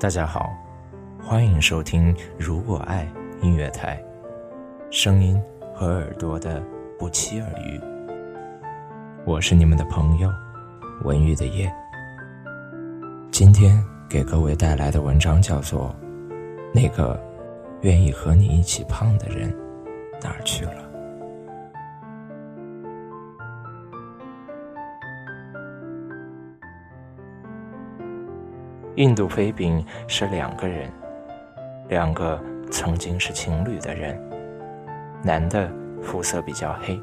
大家好，欢迎收听《如果爱》音乐台，声音和耳朵的不期而遇。我是你们的朋友文玉的夜。今天给各位带来的文章叫做《那个愿意和你一起胖的人哪儿去了》。印度飞饼是两个人，两个曾经是情侣的人。男的肤色比较黑，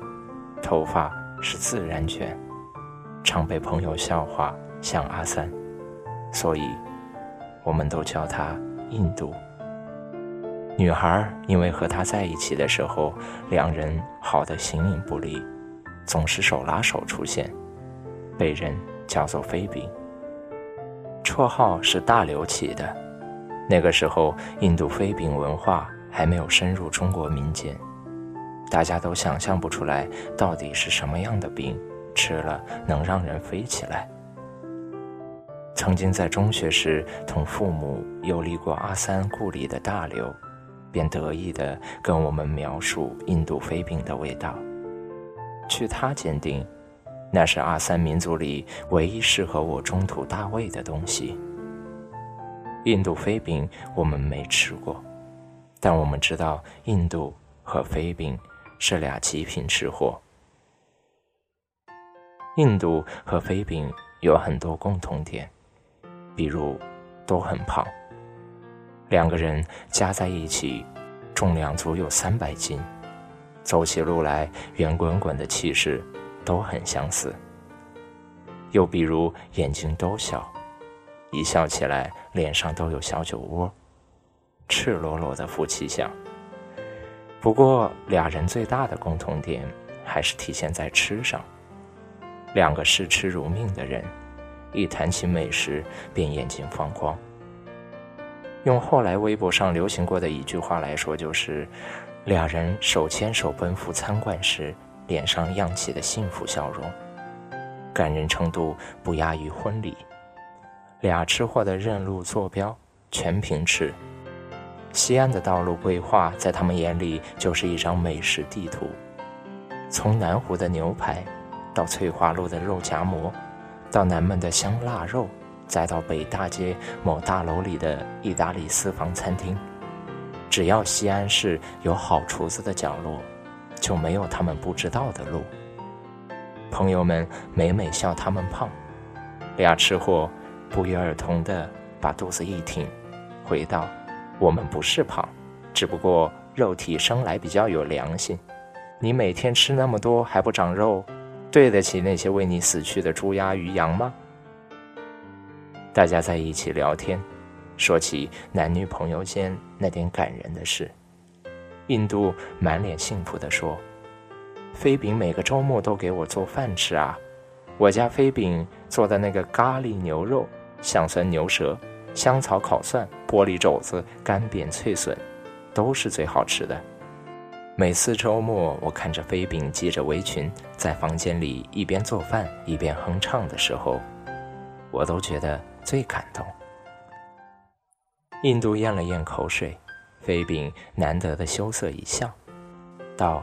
头发是自然卷，常被朋友笑话像阿三，所以我们都叫他印度。女孩因为和他在一起的时候，两人好的形影不离，总是手拉手出现，被人叫做飞饼。绰号是大刘起的。那个时候，印度飞饼文化还没有深入中国民间，大家都想象不出来到底是什么样的饼吃了能让人飞起来。曾经在中学时同父母游历过阿三故里的大刘，便得意地跟我们描述印度飞饼的味道。据他鉴定。那是阿三民族里唯一适合我中土大胃的东西。印度飞饼我们没吃过，但我们知道印度和飞饼是俩极品吃货。印度和飞饼有很多共同点，比如都很胖，两个人加在一起重量足有三百斤，走起路来圆滚滚的气势。都很相似。又比如眼睛都小，一笑起来脸上都有小酒窝，赤裸裸的夫妻相。不过俩人最大的共同点还是体现在吃上。两个视吃如命的人，一谈起美食便眼睛放光。用后来微博上流行过的一句话来说，就是俩人手牵手奔赴餐馆时。脸上漾起的幸福笑容，感人程度不亚于婚礼。俩吃货的认路坐标全凭吃。西安的道路规划在他们眼里就是一张美食地图。从南湖的牛排，到翠华路的肉夹馍，到南门的香腊肉，再到北大街某大楼里的意大利私房餐厅，只要西安市有好厨子的角落。就没有他们不知道的路。朋友们每每笑他们胖，俩吃货不约而同的把肚子一挺，回道：“我们不是胖，只不过肉体生来比较有良心。你每天吃那么多还不长肉，对得起那些为你死去的猪鸭鱼羊吗？”大家在一起聊天，说起男女朋友间那点感人的事。印度满脸幸福地说：“飞饼每个周末都给我做饭吃啊！我家飞饼做的那个咖喱牛肉、香酸牛舌、香草烤蒜、玻璃肘子、干煸脆笋，都是最好吃的。每次周末，我看着飞饼系着围裙在房间里一边做饭一边哼唱的时候，我都觉得最感动。”印度咽了咽口水。飞饼难得的羞涩一笑，道：“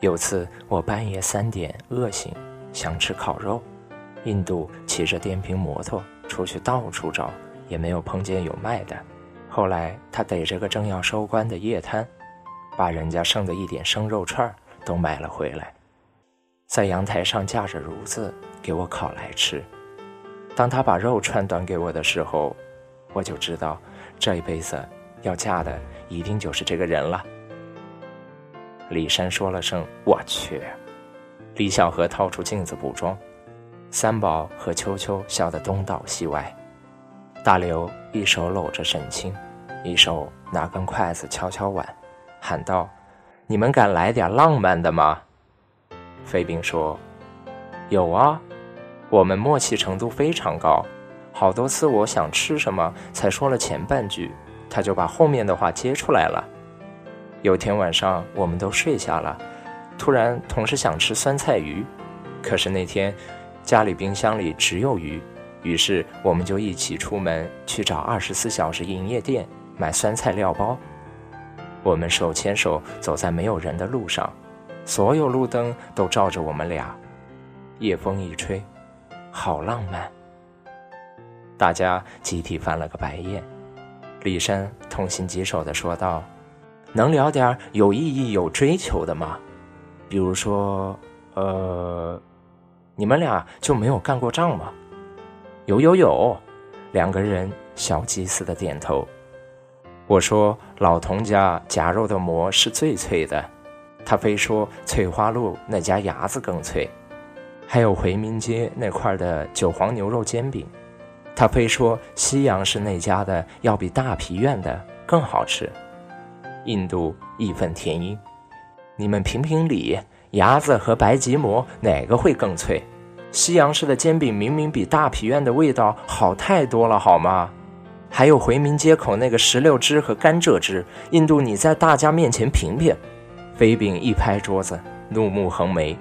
有次我半夜三点饿醒，想吃烤肉。印度骑着电瓶摩托出去到处找，也没有碰见有卖的。后来他逮着个正要收官的夜摊，把人家剩的一点生肉串都买了回来，在阳台上架着炉子给我烤来吃。当他把肉串端给我的时候，我就知道这一辈子。”要嫁的一定就是这个人了。李山说了声“我去”，李小河掏出镜子补妆，三宝和秋秋笑得东倒西歪，大刘一手搂着沈清，一手拿根筷子敲敲碗，喊道：“你们敢来点浪漫的吗？”飞兵说：“有啊，我们默契程度非常高，好多次我想吃什么才说了前半句。”他就把后面的话接出来了。有天晚上，我们都睡下了，突然同事想吃酸菜鱼，可是那天家里冰箱里只有鱼，于是我们就一起出门去找二十四小时营业店买酸菜料包。我们手牵手走在没有人的路上，所有路灯都照着我们俩。夜风一吹，好浪漫。大家集体翻了个白眼。李珊痛心疾首地说道：“能聊点有意义、有追求的吗？比如说，呃，你们俩就没有干过仗吗？”“有有有。”两个人小鸡似的点头。我说：“老童家夹肉的馍是最脆的。”他非说：“翠花路那家牙子更脆。”还有回民街那块的韭黄牛肉煎饼。他非说西洋式那家的要比大皮院的更好吃。印度义愤填膺：“你们评评理，牙子和白吉馍哪个会更脆？西洋式的煎饼明明比大皮院的味道好太多了，好吗？还有回民街口那个石榴汁和甘蔗汁，印度你在大家面前评评。”飞饼一拍桌子，怒目横眉。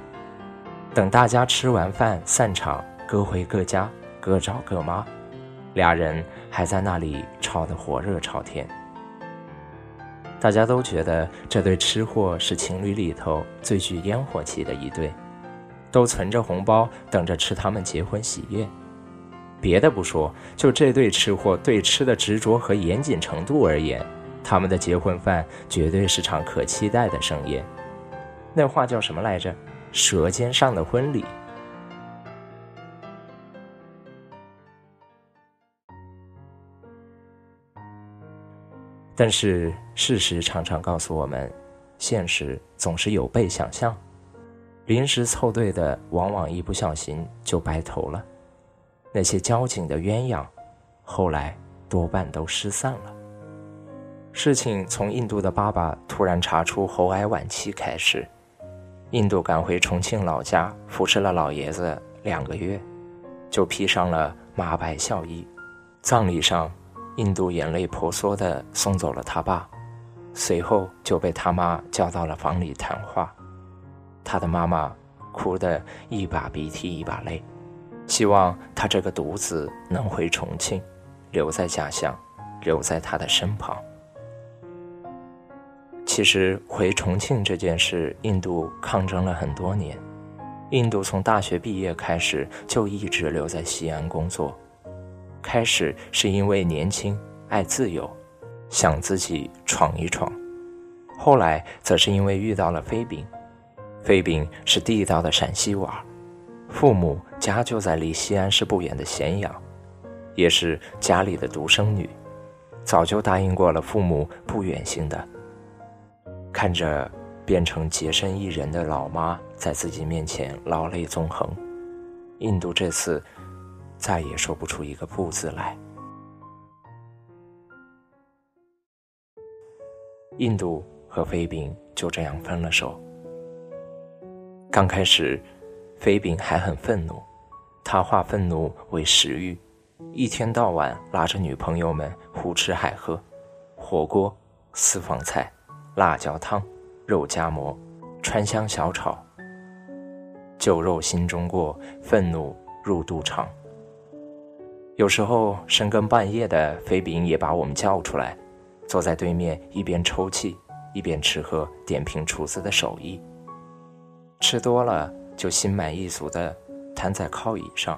等大家吃完饭散场，各回各家，各找各妈。俩人还在那里吵得火热朝天，大家都觉得这对吃货是情侣里头最具烟火气的一对，都存着红包等着吃他们结婚喜宴。别的不说，就这对吃货对吃的执着和严谨程度而言，他们的结婚饭绝对是场可期待的盛宴。那话叫什么来着？舌尖上的婚礼。但是事实常常告诉我们，现实总是有悖想象，临时凑对的往往一不小心就白头了。那些交警的鸳鸯，后来多半都失散了。事情从印度的爸爸突然查出喉癌晚期开始，印度赶回重庆老家服侍了老爷子两个月，就披上了马白孝衣，葬礼上。印度眼泪婆娑地送走了他爸，随后就被他妈叫到了房里谈话。他的妈妈哭得一把鼻涕一把泪，希望他这个独子能回重庆，留在家乡，留在他的身旁。其实回重庆这件事，印度抗争了很多年。印度从大学毕业开始就一直留在西安工作。开始是因为年轻爱自由，想自己闯一闯；后来则是因为遇到了飞饼。飞饼是地道的陕西娃，父母家就在离西安市不远的咸阳，也是家里的独生女，早就答应过了父母不远行的。看着变成洁身一人的老妈在自己面前老泪纵横，印度这次。再也说不出一个不字来。印度和飞饼就这样分了手。刚开始，飞饼还很愤怒，他化愤怒为食欲，一天到晚拉着女朋友们胡吃海喝，火锅、私房菜、辣椒汤、肉夹馍、川香小炒。酒肉心中过，愤怒入肚肠。有时候深更半夜的，飞饼也把我们叫出来，坐在对面一边抽泣一边吃喝，点评厨子的手艺。吃多了就心满意足的瘫在靠椅上，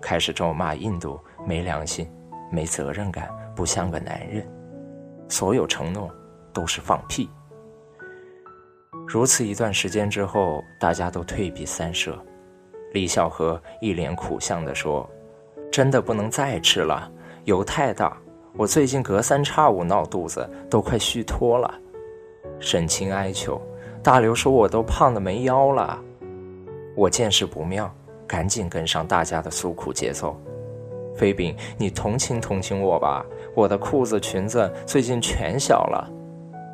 开始咒骂印度没良心、没责任感、不像个男人，所有承诺都是放屁。如此一段时间之后，大家都退避三舍。李小河一脸苦相的说。真的不能再吃了，油太大。我最近隔三差五闹肚子，都快虚脱了。沈清哀求，大刘说我都胖的没腰了。我见势不妙，赶紧跟上大家的诉苦节奏。飞饼，你同情同情我吧，我的裤子裙子最近全小了，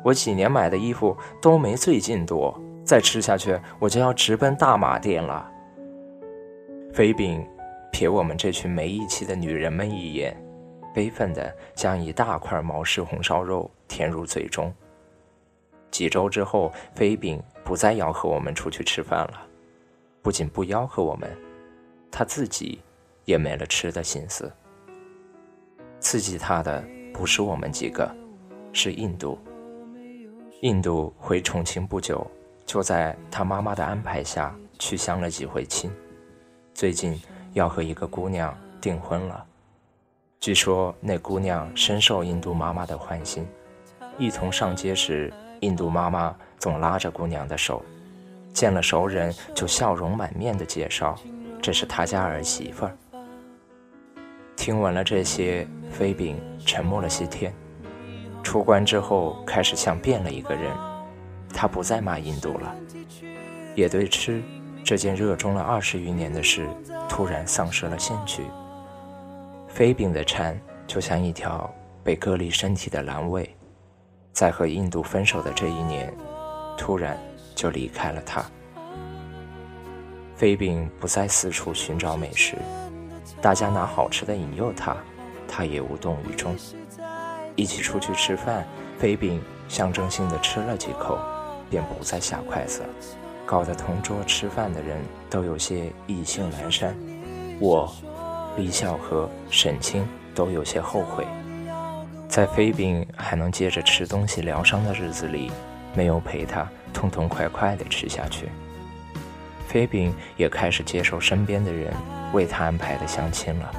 我几年买的衣服都没最近多，再吃下去我就要直奔大马店了。飞饼。瞥我们这群没义气的女人们一眼，悲愤地将一大块毛氏红烧肉填入嘴中。几周之后，飞饼不再吆喝我们出去吃饭了，不仅不吆喝我们，他自己也没了吃的心思。刺激他的不是我们几个，是印度。印度回重庆不久，就在他妈妈的安排下去相了几回亲，最近要和一个姑娘订婚了。据说那姑娘深受印度妈妈的欢心，一同上街时，印度妈妈总拉着姑娘的手，见了熟人就笑容满面的介绍：“这是他家儿媳妇儿。”听闻了这些，飞饼沉默了些天。出关之后，开始像变了一个人，他不再骂印度了，也对吃这件热衷了二十余年的事突然丧失了兴趣。飞饼的蝉就像一条被割离身体的阑尾，在和印度分手的这一年，突然就离开了他。飞饼不再四处寻找美食，大家拿好吃的引诱他，他也无动于衷。一起出去吃饭，飞饼象征性的吃了几口，便不再下筷子，搞得同桌吃饭的人都有些意兴阑珊。我。李笑和沈清都有些后悔，在飞饼还能接着吃东西疗伤的日子里，没有陪他痛痛快快地吃下去。飞饼也开始接受身边的人为他安排的相亲了。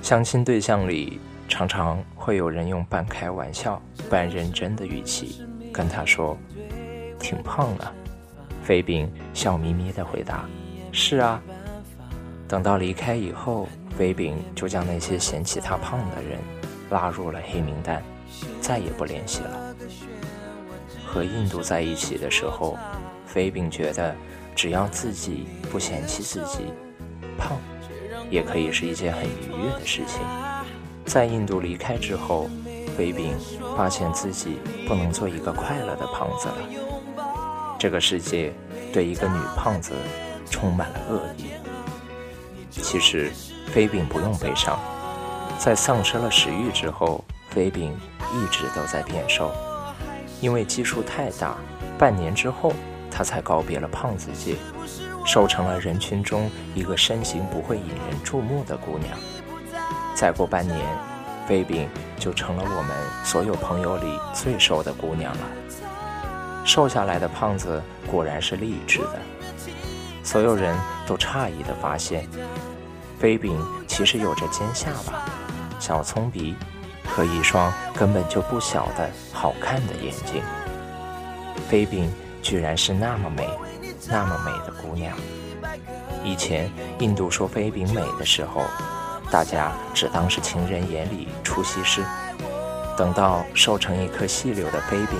相亲对象里，常常会有人用半开玩笑、半认真的语气跟他说：“挺胖的。”飞饼笑眯眯地回答：“是啊。”等到离开以后，飞饼就将那些嫌弃他胖的人拉入了黑名单，再也不联系了。和印度在一起的时候，飞饼觉得只要自己不嫌弃自己胖，也可以是一件很愉悦的事情。在印度离开之后，飞饼发现自己不能做一个快乐的胖子了。这个世界对一个女胖子充满了恶意。其实，飞饼不用悲伤。在丧失了食欲之后，飞饼一直都在变瘦。因为基数太大，半年之后，他才告别了胖子界，瘦成了人群中一个身形不会引人注目的姑娘。再过半年，飞饼就成了我们所有朋友里最瘦的姑娘了。瘦下来的胖子果然是励志的。所有人都诧异地发现，飞饼其实有着尖下巴、小葱鼻和一双根本就不小的好看的眼睛。飞饼居然是那么美、那么美的姑娘。以前印度说飞饼美的时候，大家只当是情人眼里出西施。等到瘦成一颗细柳的飞饼，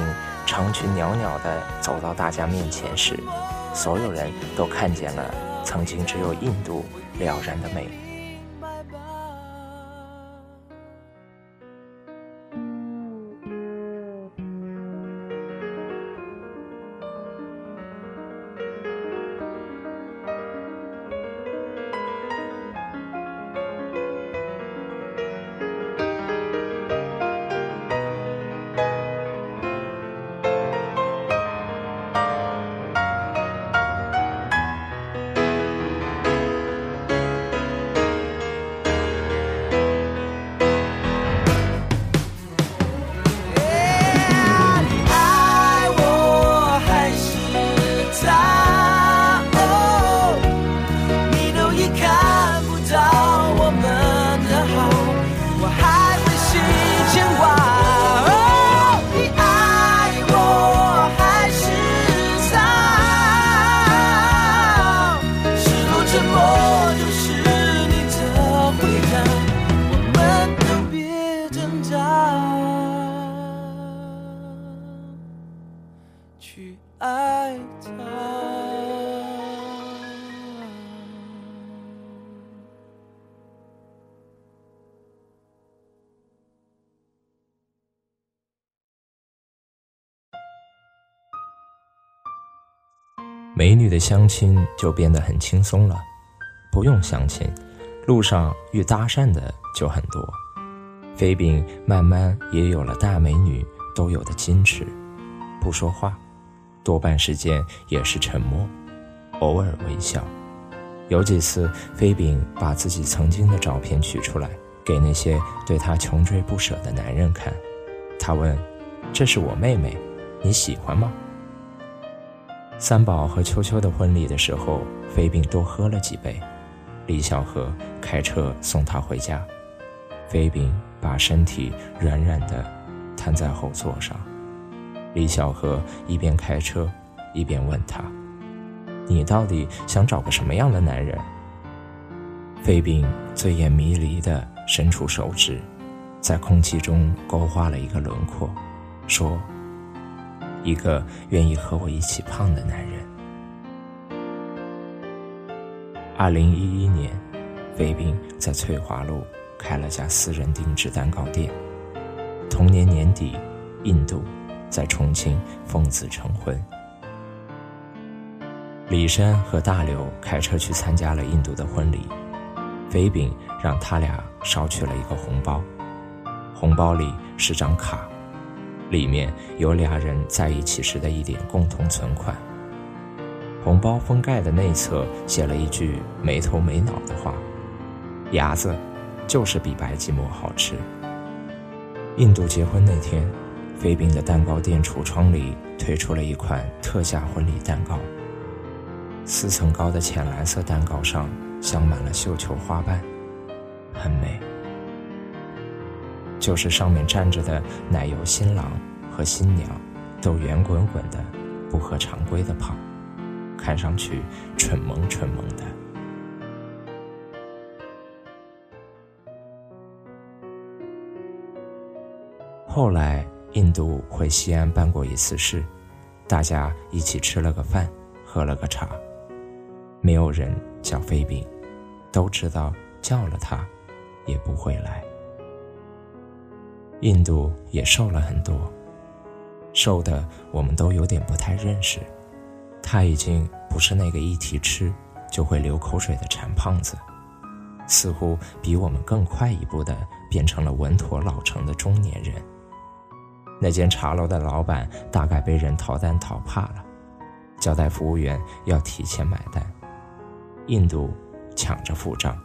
长裙袅袅地走到大家面前时，所有人都看见了曾经只有印度了然的美。去爱他。美女的相亲就变得很轻松了，不用相亲，路上遇搭讪的就很多。飞饼慢慢也有了大美女都有的矜持，不说话，多半时间也是沉默，偶尔微笑。有几次，飞饼把自己曾经的照片取出来，给那些对他穷追不舍的男人看。他问：“这是我妹妹，你喜欢吗？”三宝和秋秋的婚礼的时候，飞饼多喝了几杯。李小河开车送他回家，飞饼把身体软软的瘫在后座上。李小河一边开车，一边问他。你到底想找个什么样的男人？费斌醉眼迷离地伸出手指，在空气中勾画了一个轮廓，说：“一个愿意和我一起胖的男人。”二零一一年，飞饼在翠华路开了家私人定制蛋糕店。同年年底，印度在重庆奉子成婚。李珊和大刘开车去参加了印度的婚礼，飞饼让他俩捎去了一个红包，红包里是张卡，里面有俩人在一起时的一点共同存款。红包封盖的内侧写了一句没头没脑的话：“牙子，就是比白吉馍好吃。”印度结婚那天，飞饼的蛋糕店橱窗里推出了一款特价婚礼蛋糕。四层高的浅蓝色蛋糕上镶满了绣球花瓣，很美。就是上面站着的奶油新郎和新娘，都圆滚滚的，不合常规的胖，看上去蠢萌蠢萌的。后来印度回西安办过一次事，大家一起吃了个饭，喝了个茶。没有人叫飞饼，都知道叫了他，也不会来。印度也瘦了很多，瘦的我们都有点不太认识。他已经不是那个一提吃就会流口水的馋胖子，似乎比我们更快一步的变成了稳妥老成的中年人。那间茶楼的老板大概被人逃单逃怕了，交代服务员要提前买单。印度抢着付账，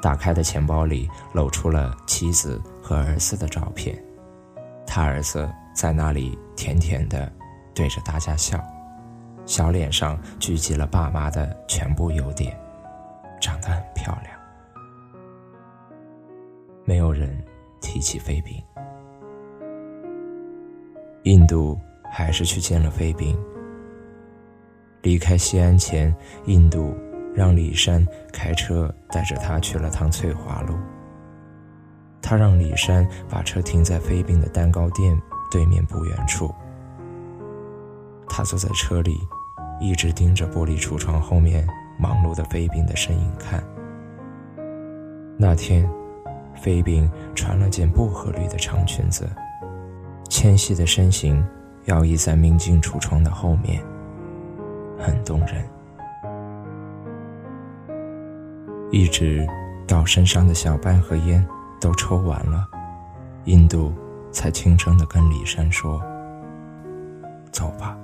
打开的钱包里露出了妻子和儿子的照片。他儿子在那里甜甜的对着大家笑，小脸上聚集了爸妈的全部优点，长得很漂亮。没有人提起飞饼，印度还是去见了飞饼。离开西安前，印度。让李山开车带着他去了趟翠华路。他让李山把车停在飞饼的蛋糕店对面不远处。他坐在车里，一直盯着玻璃橱窗后面忙碌的飞饼的身影看。那天，飞饼穿了件薄荷绿的长裙子，纤细的身形摇曳在明镜橱窗的后面，很动人。一直到身上的小半盒烟都抽完了，印度才轻声的跟李山说：“走吧。”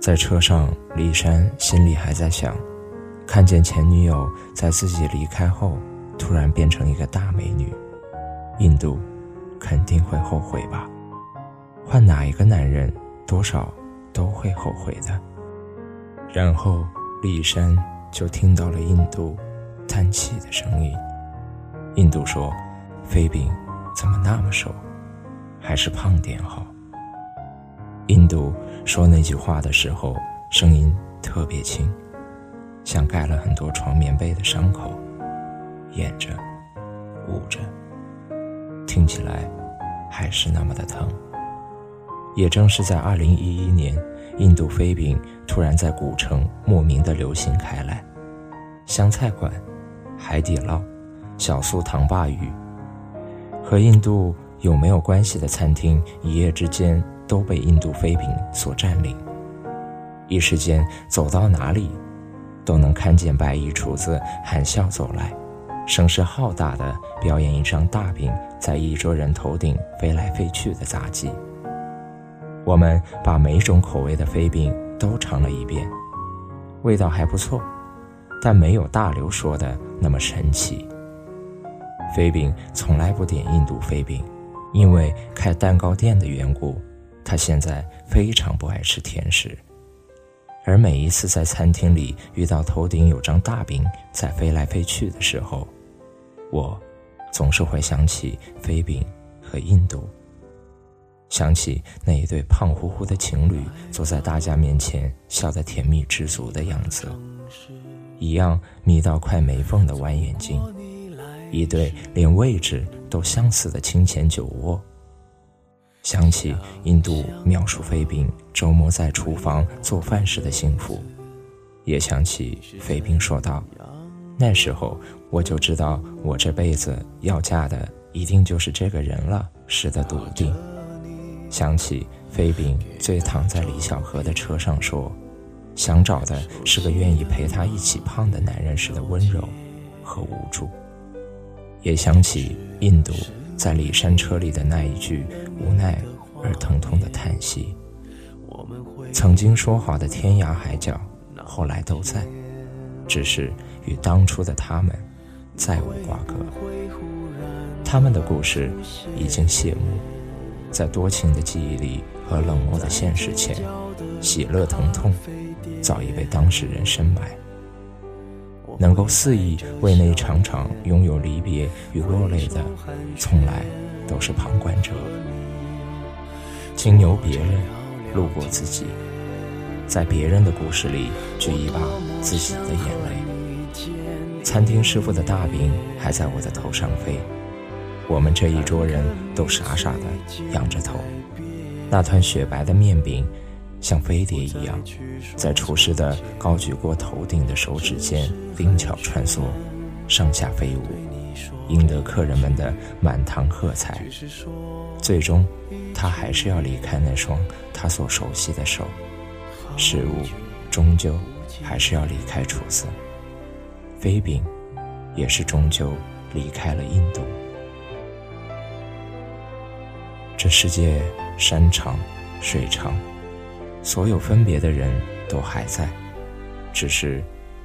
在车上，李山心里还在想：看见前女友在自己离开后突然变成一个大美女，印度肯定会后悔吧？换哪一个男人，多少都会后悔的。然后李山。就听到了印度叹气的声音。印度说：“飞饼怎么那么瘦？还是胖点好。”印度说那句话的时候，声音特别轻，像盖了很多床棉被的伤口，掩着、捂着，听起来还是那么的疼。也正是在二零一一年。印度飞饼突然在古城莫名的流行开来，湘菜馆、海底捞、小素糖鲅鱼，和印度有没有关系的餐厅，一夜之间都被印度飞饼所占领。一时间，走到哪里，都能看见白衣厨子含笑走来，声势浩大的表演一张大饼在一桌人头顶飞来飞去的杂技。我们把每种口味的飞饼都尝了一遍，味道还不错，但没有大刘说的那么神奇。飞饼从来不点印度飞饼，因为开蛋糕店的缘故，他现在非常不爱吃甜食。而每一次在餐厅里遇到头顶有张大饼在飞来飞去的时候，我总是会想起飞饼和印度，想起那一对胖乎乎的情侣坐在大家面前笑得甜蜜知足的样子，一样眯到快没缝的弯眼睛，一对连位置都相似的清浅酒窝。想起印度描述飞饼周末在厨房做饭时的幸福，也想起飞饼说道：“那时候我就知道我这辈子要嫁的一定就是这个人了。”时的笃定。想起飞饼醉躺在李小河的车上说：“想找的是个愿意陪他一起胖的男人时的温柔和无助。”也想起印度。在里山车里的那一句无奈而疼痛的叹息，曾经说好的天涯海角，后来都在，只是与当初的他们再无瓜葛。他们的故事已经谢幕，在多情的记忆里和冷漠的现实前，喜乐疼痛早已被当事人深埋。能够肆意为那一场场拥有离别与落泪的，从来都是旁观者。经由别人路过自己，在别人的故事里举一把自己的眼泪。餐厅师傅的大饼还在我的头上飞，我们这一桌人都傻傻的仰着头。那团雪白的面饼。像飞碟一样，在厨师的高举过头顶的手指间灵巧穿梭，上下飞舞，赢得客人们的满堂喝彩。最终，他还是要离开那双他所熟悉的手，食物终究还是要离开厨子。飞饼，也是终究离开了印度。这世界山长水长。所有分别的人都还在，只是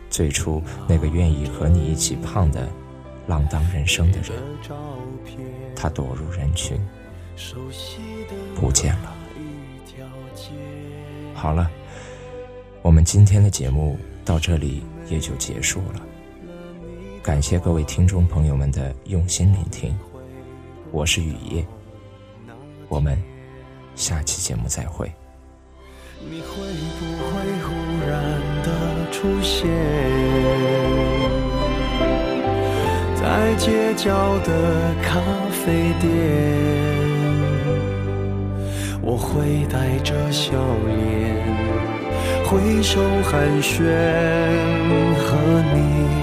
最初那个愿意和你一起胖的浪荡人生的人，他躲入人群，不见了。好了，我们今天的节目到这里也就结束了。感谢各位听众朋友们的用心聆听，我是雨夜，我们下期节目再会。你会不会忽然的出现在街角的咖啡店？我会带着笑脸挥手寒暄，和你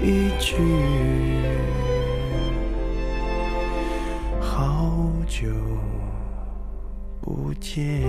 一句好久不见。